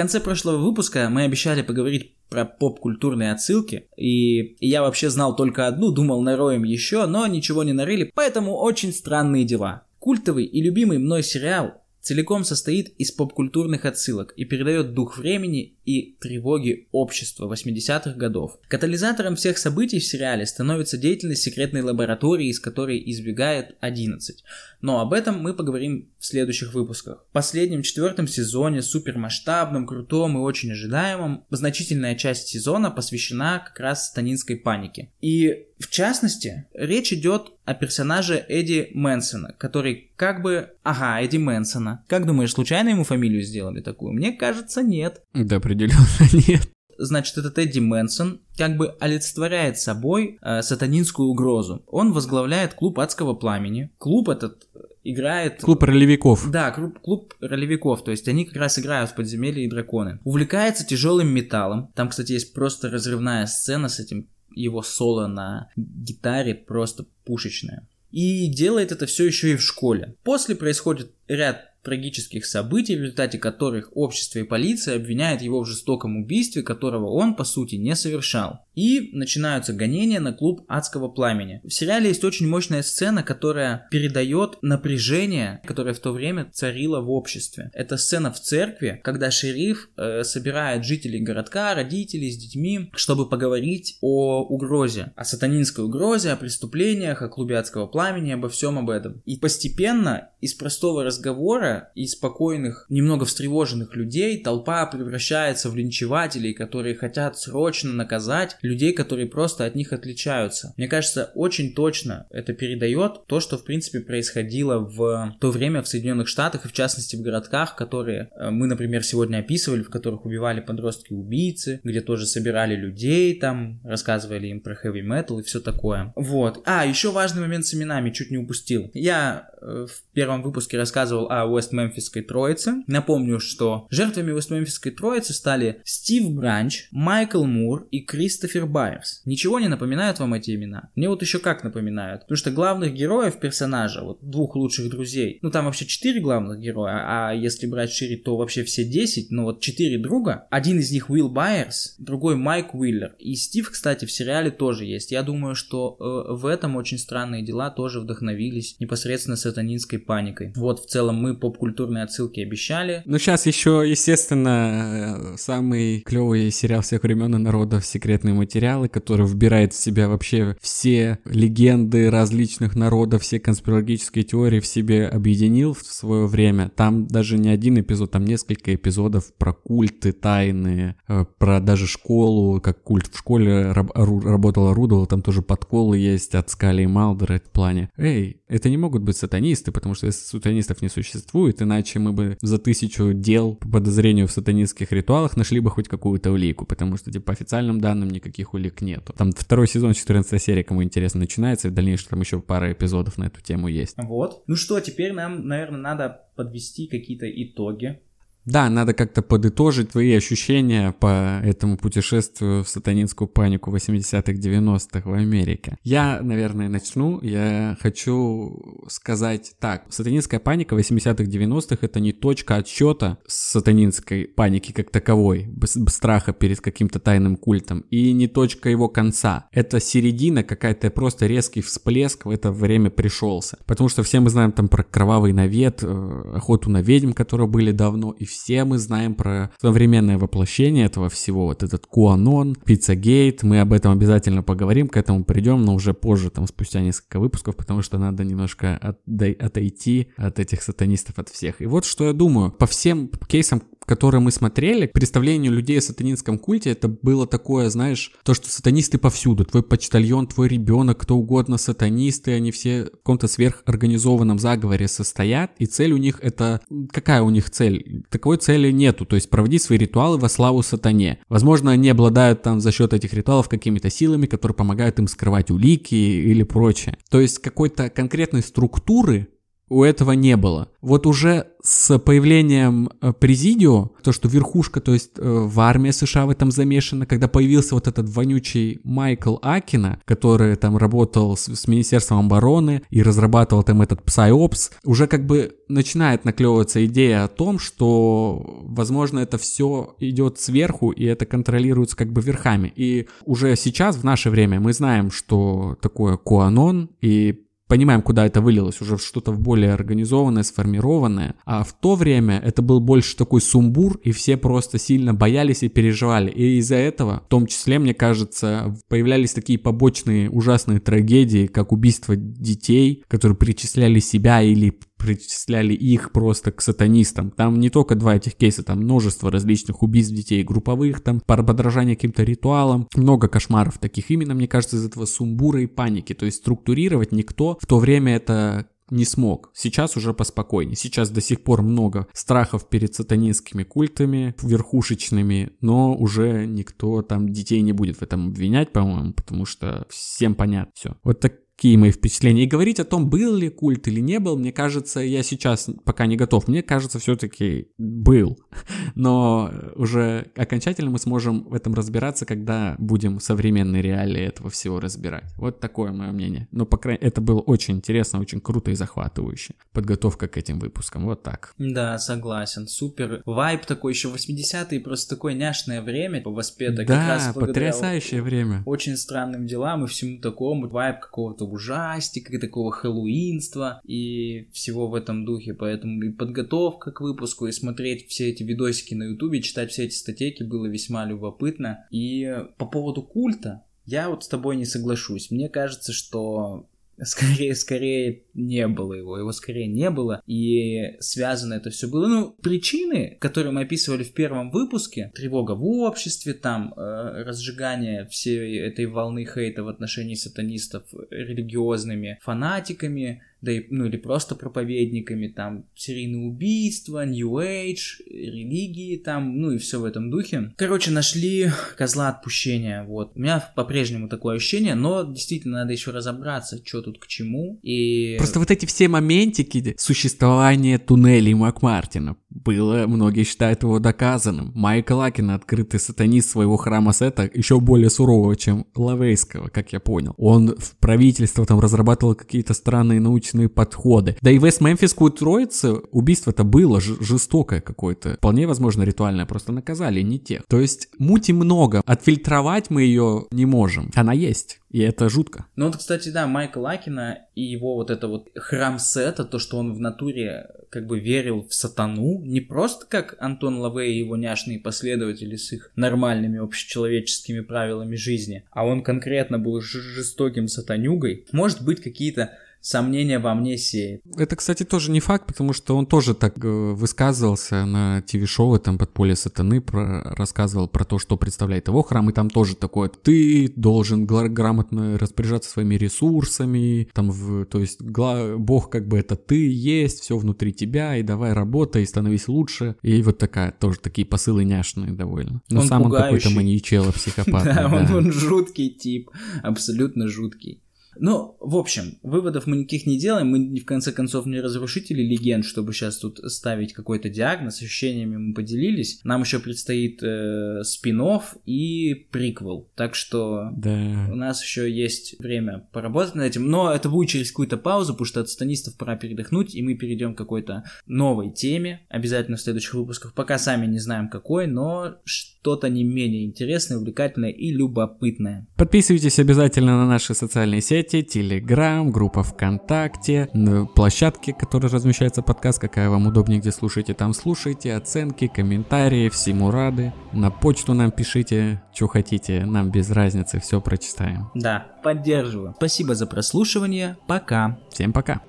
Конце прошлого выпуска мы обещали поговорить про поп-культурные отсылки, и я вообще знал только одну, думал нароем еще, но ничего не нарыли, поэтому очень странные дела. Культовый и любимый мной сериал целиком состоит из поп-культурных отсылок и передает дух времени и тревоги общества 80-х годов. Катализатором всех событий в сериале становится деятельность секретной лаборатории, из которой избегает 11. Но об этом мы поговорим в следующих выпусках. В последнем четвертом сезоне, супермасштабном, крутом и очень ожидаемом, значительная часть сезона посвящена как раз станинской панике. И в частности, речь идет о персонаже Эдди Мэнсона, который как бы... Ага, Эдди Мэнсона. Как думаешь, случайно ему фамилию сделали такую? Мне кажется, нет. Да, определенно нет. значит, этот Эдди Мэнсон как бы олицетворяет собой э, сатанинскую угрозу. Он возглавляет клуб адского пламени. Клуб этот играет... Клуб ролевиков. Да, клуб, клуб ролевиков, то есть они как раз играют в подземелье и драконы. Увлекается тяжелым металлом. Там, кстати, есть просто разрывная сцена с этим его соло на гитаре, просто пушечная. И делает это все еще и в школе. После происходит ряд трагических событий, в результате которых общество и полиция обвиняют его в жестоком убийстве, которого он, по сути, не совершал. И начинаются гонения на клуб адского пламени. В сериале есть очень мощная сцена, которая передает напряжение, которое в то время царило в обществе. Это сцена в церкви, когда шериф э, собирает жителей городка, родителей с детьми, чтобы поговорить о угрозе, о сатанинской угрозе, о преступлениях, о клубе адского пламени, обо всем об этом. И постепенно из простого разговора и спокойных, немного встревоженных людей толпа превращается в линчевателей, которые хотят срочно наказать людей, которые просто от них отличаются. Мне кажется, очень точно это передает то, что в принципе происходило в то время в Соединенных Штатах и в частности в городках, которые э, мы, например, сегодня описывали, в которых убивали подростки-убийцы, где тоже собирали людей там, рассказывали им про хэви метал и все такое. Вот. А, еще важный момент с именами, чуть не упустил. Я э, в первом выпуске рассказывал о Уэст-Мемфисской троице. Напомню, что жертвами Уэст-Мемфисской троицы стали Стив Бранч, Майкл Мур и Кристофер Байерс. Ничего не напоминают вам эти имена? Мне вот еще как напоминают. Потому что главных героев персонажа, вот двух лучших друзей, ну там вообще четыре главных героя, а если брать шире, то вообще все десять, но вот четыре друга. Один из них Уилл Байерс, другой Майк Уиллер. И Стив, кстати, в сериале тоже есть. Я думаю, что э, в этом очень странные дела тоже вдохновились непосредственно сатанинской паникой. Вот в целом мы поп-культурные отсылки обещали. Ну сейчас еще, естественно, э, самый клевый сериал всех времен и народов «Секретный материалы, который вбирает в себя вообще все легенды различных народов, все конспирологические теории в себе объединил в свое время. Там даже не один эпизод, там несколько эпизодов про культы тайные, э, про даже школу, как культ в школе раб, работала Рудова, там тоже подколы есть от Скали и Малдера в плане. Эй, это не могут быть сатанисты, потому что сатанистов не существует, иначе мы бы за тысячу дел по подозрению в сатанистских ритуалах нашли бы хоть какую-то улику, потому что, типа, по официальным данным никаких улик нету. Там второй сезон, 14 серия, кому интересно, начинается, и в дальнейшем там еще пара эпизодов на эту тему есть. Вот. Ну что, теперь нам, наверное, надо подвести какие-то итоги да, надо как-то подытожить твои ощущения по этому путешествию в сатанинскую панику 80-х, 90-х в Америке. Я, наверное, начну. Я хочу сказать так. Сатанинская паника 80-х, 90-х это не точка отсчета сатанинской паники как таковой, страха перед каким-то тайным культом, и не точка его конца. Это середина, какая-то просто резкий всплеск в это время пришелся. Потому что все мы знаем там про кровавый навет, э, охоту на ведьм, которые были давно, и все мы знаем про современное воплощение этого всего, вот этот Куанон, Пиццагейт, мы об этом обязательно поговорим, к этому придем, но уже позже, там, спустя несколько выпусков, потому что надо немножко отойти от этих сатанистов, от всех. И вот что я думаю, по всем кейсам, которые мы смотрели, представление людей о сатанинском культе, это было такое, знаешь, то, что сатанисты повсюду. Твой почтальон, твой ребенок, кто угодно сатанисты, они все в каком-то сверхорганизованном заговоре состоят, и цель у них это... Какая у них цель? Таковой цели нету, то есть проводить свои ритуалы во славу сатане. Возможно, они обладают там за счет этих ритуалов какими-то силами, которые помогают им скрывать улики или прочее. То есть какой-то конкретной структуры у этого не было. Вот уже с появлением э, Президио, то, что верхушка, то есть э, в армии США в этом замешана, когда появился вот этот вонючий Майкл Акина, который там работал с, с Министерством обороны и разрабатывал там этот PsyOps, уже как бы начинает наклевываться идея о том, что, возможно, это все идет сверху, и это контролируется как бы верхами. И уже сейчас, в наше время, мы знаем, что такое Куанон, и понимаем, куда это вылилось, уже что-то более организованное, сформированное. А в то время это был больше такой сумбур, и все просто сильно боялись и переживали. И из-за этого, в том числе, мне кажется, появлялись такие побочные ужасные трагедии, как убийство детей, которые причисляли себя или причисляли их просто к сатанистам. Там не только два этих кейса, там множество различных убийств детей групповых, там подражание каким-то ритуалам, много кошмаров таких именно, мне кажется, из этого сумбура и паники. То есть структурировать никто в то время это не смог. Сейчас уже поспокойнее. Сейчас до сих пор много страхов перед сатанинскими культами, верхушечными, но уже никто там детей не будет в этом обвинять, по-моему, потому что всем понятно все. Вот так какие мои впечатления. И говорить о том, был ли культ или не был, мне кажется, я сейчас пока не готов. Мне кажется, все-таки был. Но уже окончательно мы сможем в этом разбираться, когда будем современные реалии этого всего разбирать. Вот такое мое мнение. Но, по крайней это было очень интересно, очень круто и захватывающе. Подготовка к этим выпускам. Вот так. Да, согласен. Супер. Вайп такой еще 80-е, просто такое няшное время воспето. Да, потрясающее время. Очень странным делам и всему такому. Вайп какого-то ужастика, такого хэллоуинства и всего в этом духе. Поэтому и подготовка к выпуску, и смотреть все эти видосики на ютубе, читать все эти статейки было весьма любопытно. И по поводу культа, я вот с тобой не соглашусь. Мне кажется, что скорее, скорее не было его, его скорее не было, и связано это все было. Ну, причины, которые мы описывали в первом выпуске, тревога в обществе, там, э, разжигание всей этой волны хейта в отношении сатанистов религиозными фанатиками, да и, ну или просто проповедниками, там, серийные убийства, New Age, религии там, ну и все в этом духе. Короче, нашли козла отпущения, вот. У меня по-прежнему такое ощущение, но действительно надо еще разобраться, что тут к чему, и... Просто вот эти все моментики существования туннелей Макмартина было, многие считают его доказанным. Майк Лакин, открытый сатанист своего храма Сета, еще более сурового, чем Лавейского, как я понял. Он в правительство там разрабатывал какие-то странные научные подходы. Да и в Вест-Мемфисскую троицу убийство-то было жестокое какое-то. Вполне возможно ритуальное, просто наказали не тех. То есть мути много, отфильтровать мы ее не можем. Она есть. И это жутко. Ну вот, кстати, да, Майка Лакина и его вот это вот храм Сета, то, что он в натуре как бы верил в сатану, не просто как Антон Лавей и его няшные последователи с их нормальными общечеловеческими правилами жизни, а он конкретно был жестоким сатанюгой. Может быть, какие-то сомнения во мне сеет. Это, кстати, тоже не факт, потому что он тоже так э, высказывался на ТВ-шоу, там «Подполье сатаны», про, рассказывал про то, что представляет его храм, и там тоже такое, ты должен грамотно распоряжаться своими ресурсами, там, в, то есть Бог как бы это ты есть, все внутри тебя, и давай работай, становись лучше, и вот такая, тоже такие посылы няшные довольно. Но он сам пугающий. он какой-то маньячело, психопат. Да, он жуткий тип, абсолютно жуткий. Ну, в общем, выводов мы никаких не делаем, мы в конце концов не разрушители легенд, чтобы сейчас тут ставить какой-то диагноз, ощущениями мы поделились. Нам еще предстоит э, спин и приквел, так что да. у нас еще есть время поработать над этим, но это будет через какую-то паузу, потому что от станистов пора передохнуть, и мы перейдем к какой-то новой теме, обязательно в следующих выпусках, пока сами не знаем какой, но что-то не менее интересное, увлекательное и любопытное. Подписывайтесь обязательно на наши социальные сети, соцсети, Телеграм, группа ВКонтакте, площадки, которые размещается подкаст, какая вам удобнее, где слушаете, там слушайте, оценки, комментарии, всему рады. На почту нам пишите, что хотите, нам без разницы, все прочитаем. Да, поддерживаю. Спасибо за прослушивание, пока. Всем пока.